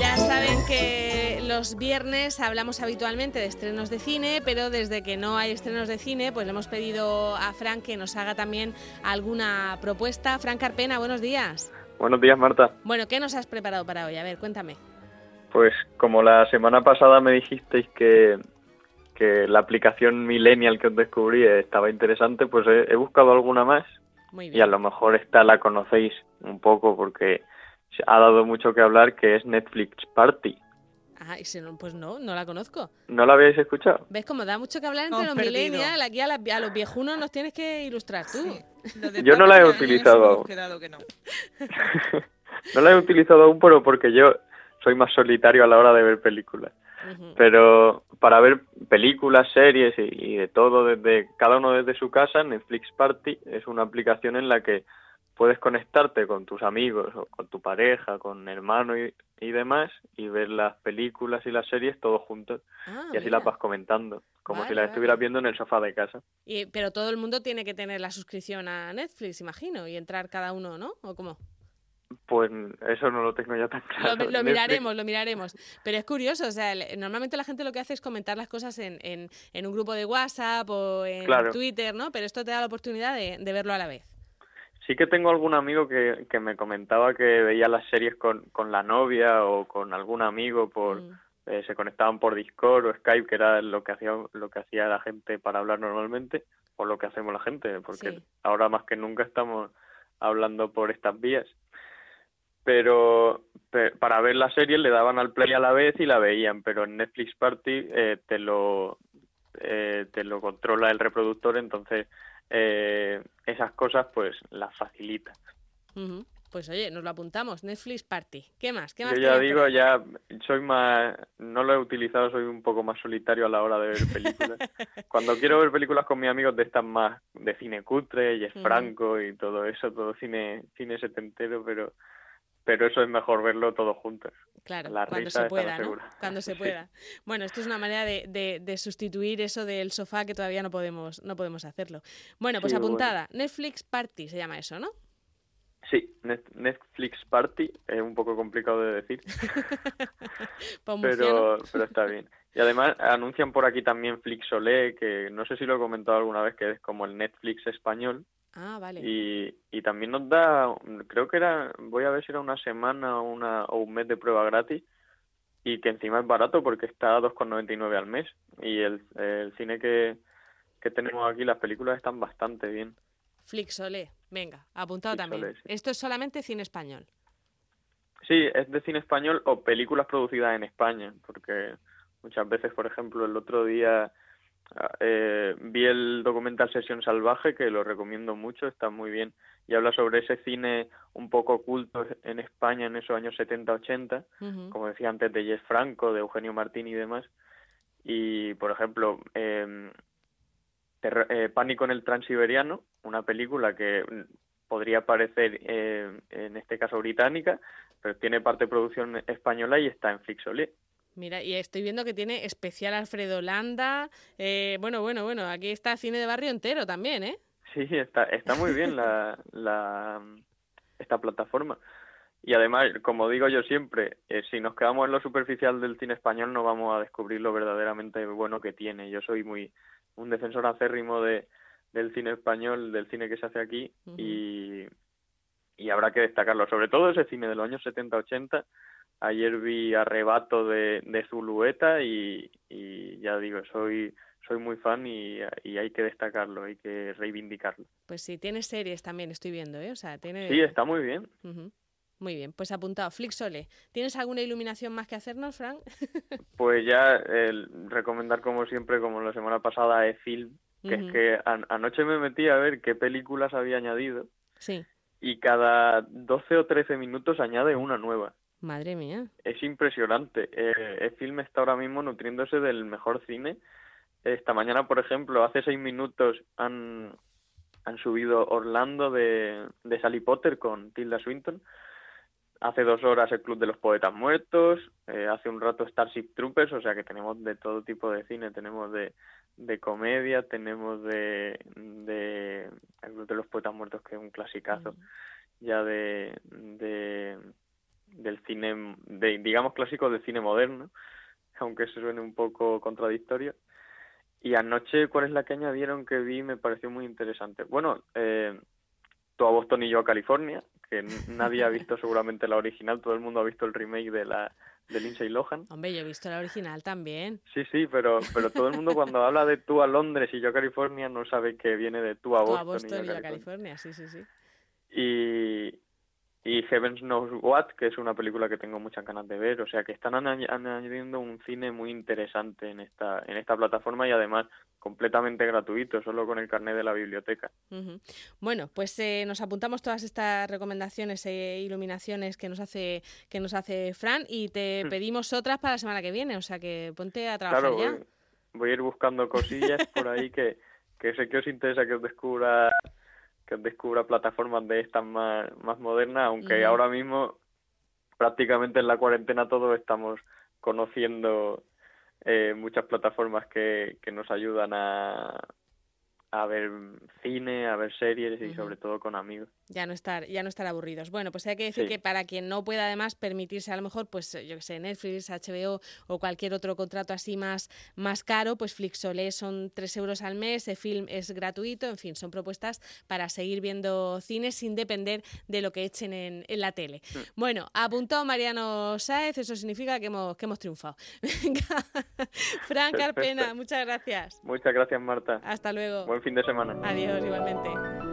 Ya saben que los viernes hablamos habitualmente de estrenos de cine, pero desde que no hay estrenos de cine, pues le hemos pedido a Frank que nos haga también alguna propuesta. Frank Carpena, buenos días. Buenos días, Marta. Bueno, ¿qué nos has preparado para hoy? A ver, cuéntame. Pues como la semana pasada me dijisteis que, que la aplicación Millennial que os descubrí estaba interesante, pues he, he buscado alguna más Muy y a lo mejor esta la conocéis un poco porque ha dado mucho que hablar, que es Netflix Party. Ah, y si no, pues no, no la conozco. ¿No la habéis escuchado? ¿Ves cómo da mucho que hablar entre Hemos los perdido. millennials? Aquí a, las- a los viejunos nos tienes que ilustrar tú. Sí, Yo no la he utilizado aún. que no. no la he utilizado aún, pero porque yo soy más solitario a la hora de ver películas. Pero para ver películas, series y, y de todo desde cada uno desde su casa, Netflix Party es una aplicación en la que puedes conectarte con tus amigos o con tu pareja, con hermano y, y demás y ver las películas y las series todos juntos Ah, y así mira. las vas comentando, como Vale, si las vale. estuvieras viendo en el sofá de casa. Y- pero todo el mundo tiene que tener la suscripción a Netflix, imagino, y entrar cada uno, ¿no? ¿O cómo? Pues eso no lo tengo ya tan claro. lo miraremos, lo miraremos. Pero es curioso, o sea, normalmente la gente lo que hace es comentar las cosas en, en, en un grupo de WhatsApp o en Claro. Twitter, ¿no? Pero esto te da la oportunidad de, de verlo a la vez. Sí que tengo algún amigo que, que me comentaba que veía las series con, con la novia o con algún amigo por Mm. eh, se conectaban por Discord o Skype, que era lo que hacía lo que hacía la gente para hablar normalmente, o lo que hacemos la gente, porque Sí. ahora más que nunca estamos hablando por estas vías. Pero pe- para ver la serie le daban al play a la vez y la veían, pero en Netflix Party eh, te lo eh, te lo controla el reproductor, entonces eh, esas cosas pues las facilita. Pues oye, nos lo apuntamos. Netflix Party. ¿Qué más? ¿Qué más Yo ya por digo, ya soy más, no lo he utilizado, soy un poco más solitario a la hora de ver películas. Cuando quiero ver películas con mis amigos de estas más de cine cutre, y es. Franco y todo eso, todo cine, cine setentero, pero, pero eso es mejor verlo todos juntos. Claro, la cuando se pueda. Cuando se Sí. pueda. Bueno, esto es una manera de, de- de sustituir eso del sofá que todavía no podemos, no podemos hacerlo. Bueno, pues Sí, bueno. apuntada. Netflix Party se llama eso, ¿no? Sí, Net- Netflix Party es un poco complicado de decir, Pues pero, pero está bien. Y además anuncian por aquí también Flixolé, que no sé si lo he comentado alguna vez, que es como el Netflix español. Ah, vale. Y, y también nos da, creo que era, voy a ver si era una semana o, una, o un mes de prueba gratis y que encima es barato porque está a 2,99 al mes y el, el cine que, que tenemos aquí, las películas están bastante bien. Flixolé. Venga, apuntado también. Flixolé, sí. Esto es solamente cine español. Sí, es de cine español o películas producidas en España, porque muchas veces, por ejemplo, el otro día eh, vi el documental Sesión Salvaje, que lo recomiendo mucho, está muy bien, y habla sobre ese cine un poco oculto en España en esos años 70-80, Ujú. como decía antes, de Jess Franco, de Eugenio Martín y demás. Y, por ejemplo, eh, eh, Pánico en el Transiberiano, una película que podría parecer, eh, en este caso, británica, pero tiene parte de producción española y está en Flixolé. Mira, y estoy viendo que tiene especial Alfredo Landa. eh, bueno, bueno, bueno, aquí está cine de barrio entero también, ¿eh? Sí, está, está muy bien la, la, esta plataforma. Y además, como digo yo siempre, eh, si nos quedamos en lo superficial del cine español no vamos a descubrir lo verdaderamente bueno que tiene. Yo soy muy un defensor acérrimo de, del cine español, del cine que se hace aquí y, y habrá que destacarlo. Sobre todo ese cine de los años 70-80. Ayer vi Arrebato de, de Zulueta y, y ya digo, soy soy muy fan y, y hay que destacarlo, hay que reivindicarlo. Pues sí, tiene series también, estoy viendo, ¿eh? O sea, tiene... Sí, está muy bien. Muy bien, pues apuntado. Flixole. ¿Tienes alguna iluminación más que hacernos, Frank? Pues ya el recomendar como siempre, como la semana pasada, es film, que es que an- anoche me metí a ver qué películas había añadido Sí. y cada 12 o 13 minutos añade una nueva. Madre mía. Es impresionante. Eh, el film está ahora mismo nutriéndose del mejor cine. Esta mañana, por ejemplo, hace seis minutos han, han subido Orlando de, de Sally Potter con Tilda Swinton. Hace dos horas el Club de los Poetas Muertos. eh, hace un rato Starship Troopers, o sea que tenemos de todo tipo de cine. Tenemos de, de comedia, tenemos de, de El Club de los Poetas Muertos, que es un clasicazo ya de, de del cine, de, digamos clásico del cine moderno, aunque se suene un poco contradictorio. Y anoche, ¿cuál es la que añadieron que vi? Me pareció muy interesante. Bueno, eh, tú a Boston y yo a California, que nadie ha visto seguramente la original, todo el mundo ha visto el remake de la de Lindsay Lohan. Hombre, yo he visto la original también. Sí, sí, pero pero todo el mundo cuando habla de tú a Londres y yo a California no sabe que viene de tú a Boston, tú a Boston y, yo a California. Sí, sí, sí. Y, y Heavens Knows What, que es una película que tengo muchas ganas de ver, o sea que están añadiendo un cine muy interesante en esta en esta plataforma y además completamente gratuito, solo con el carnet de la biblioteca. Bueno, pues eh, nos apuntamos todas estas recomendaciones e iluminaciones que nos hace que nos hace Fran y te hmm. pedimos otras para la semana que viene, o sea que ponte a trabajar ya. Voy, voy a ir buscando cosillas por ahí que, que sé que os interesa que os descubra que descubra plataformas de estas más, más modernas, aunque ahora mismo prácticamente en la cuarentena todos estamos conociendo eh, muchas plataformas que, que nos ayudan a, a ver cine, a ver series y sobre todo con amigos. Ya no estar, ya no estar aburridos. Bueno, pues hay que decir que para quien no pueda además permitirse a lo mejor, pues yo que sé, Netflix, HBO o cualquier otro contrato así más, más caro, pues Flixolé son 3 euros al mes, el film es gratuito, en fin, son propuestas para seguir viendo cine sin depender de lo que echen en, en la tele. Mm. Bueno, apuntado Mariano Sáez, eso significa que hemos, que hemos triunfado. Venga, Frank Carpena, muchas gracias. Muchas gracias, Marta. Hasta luego fin de semana. Adiós, igualmente.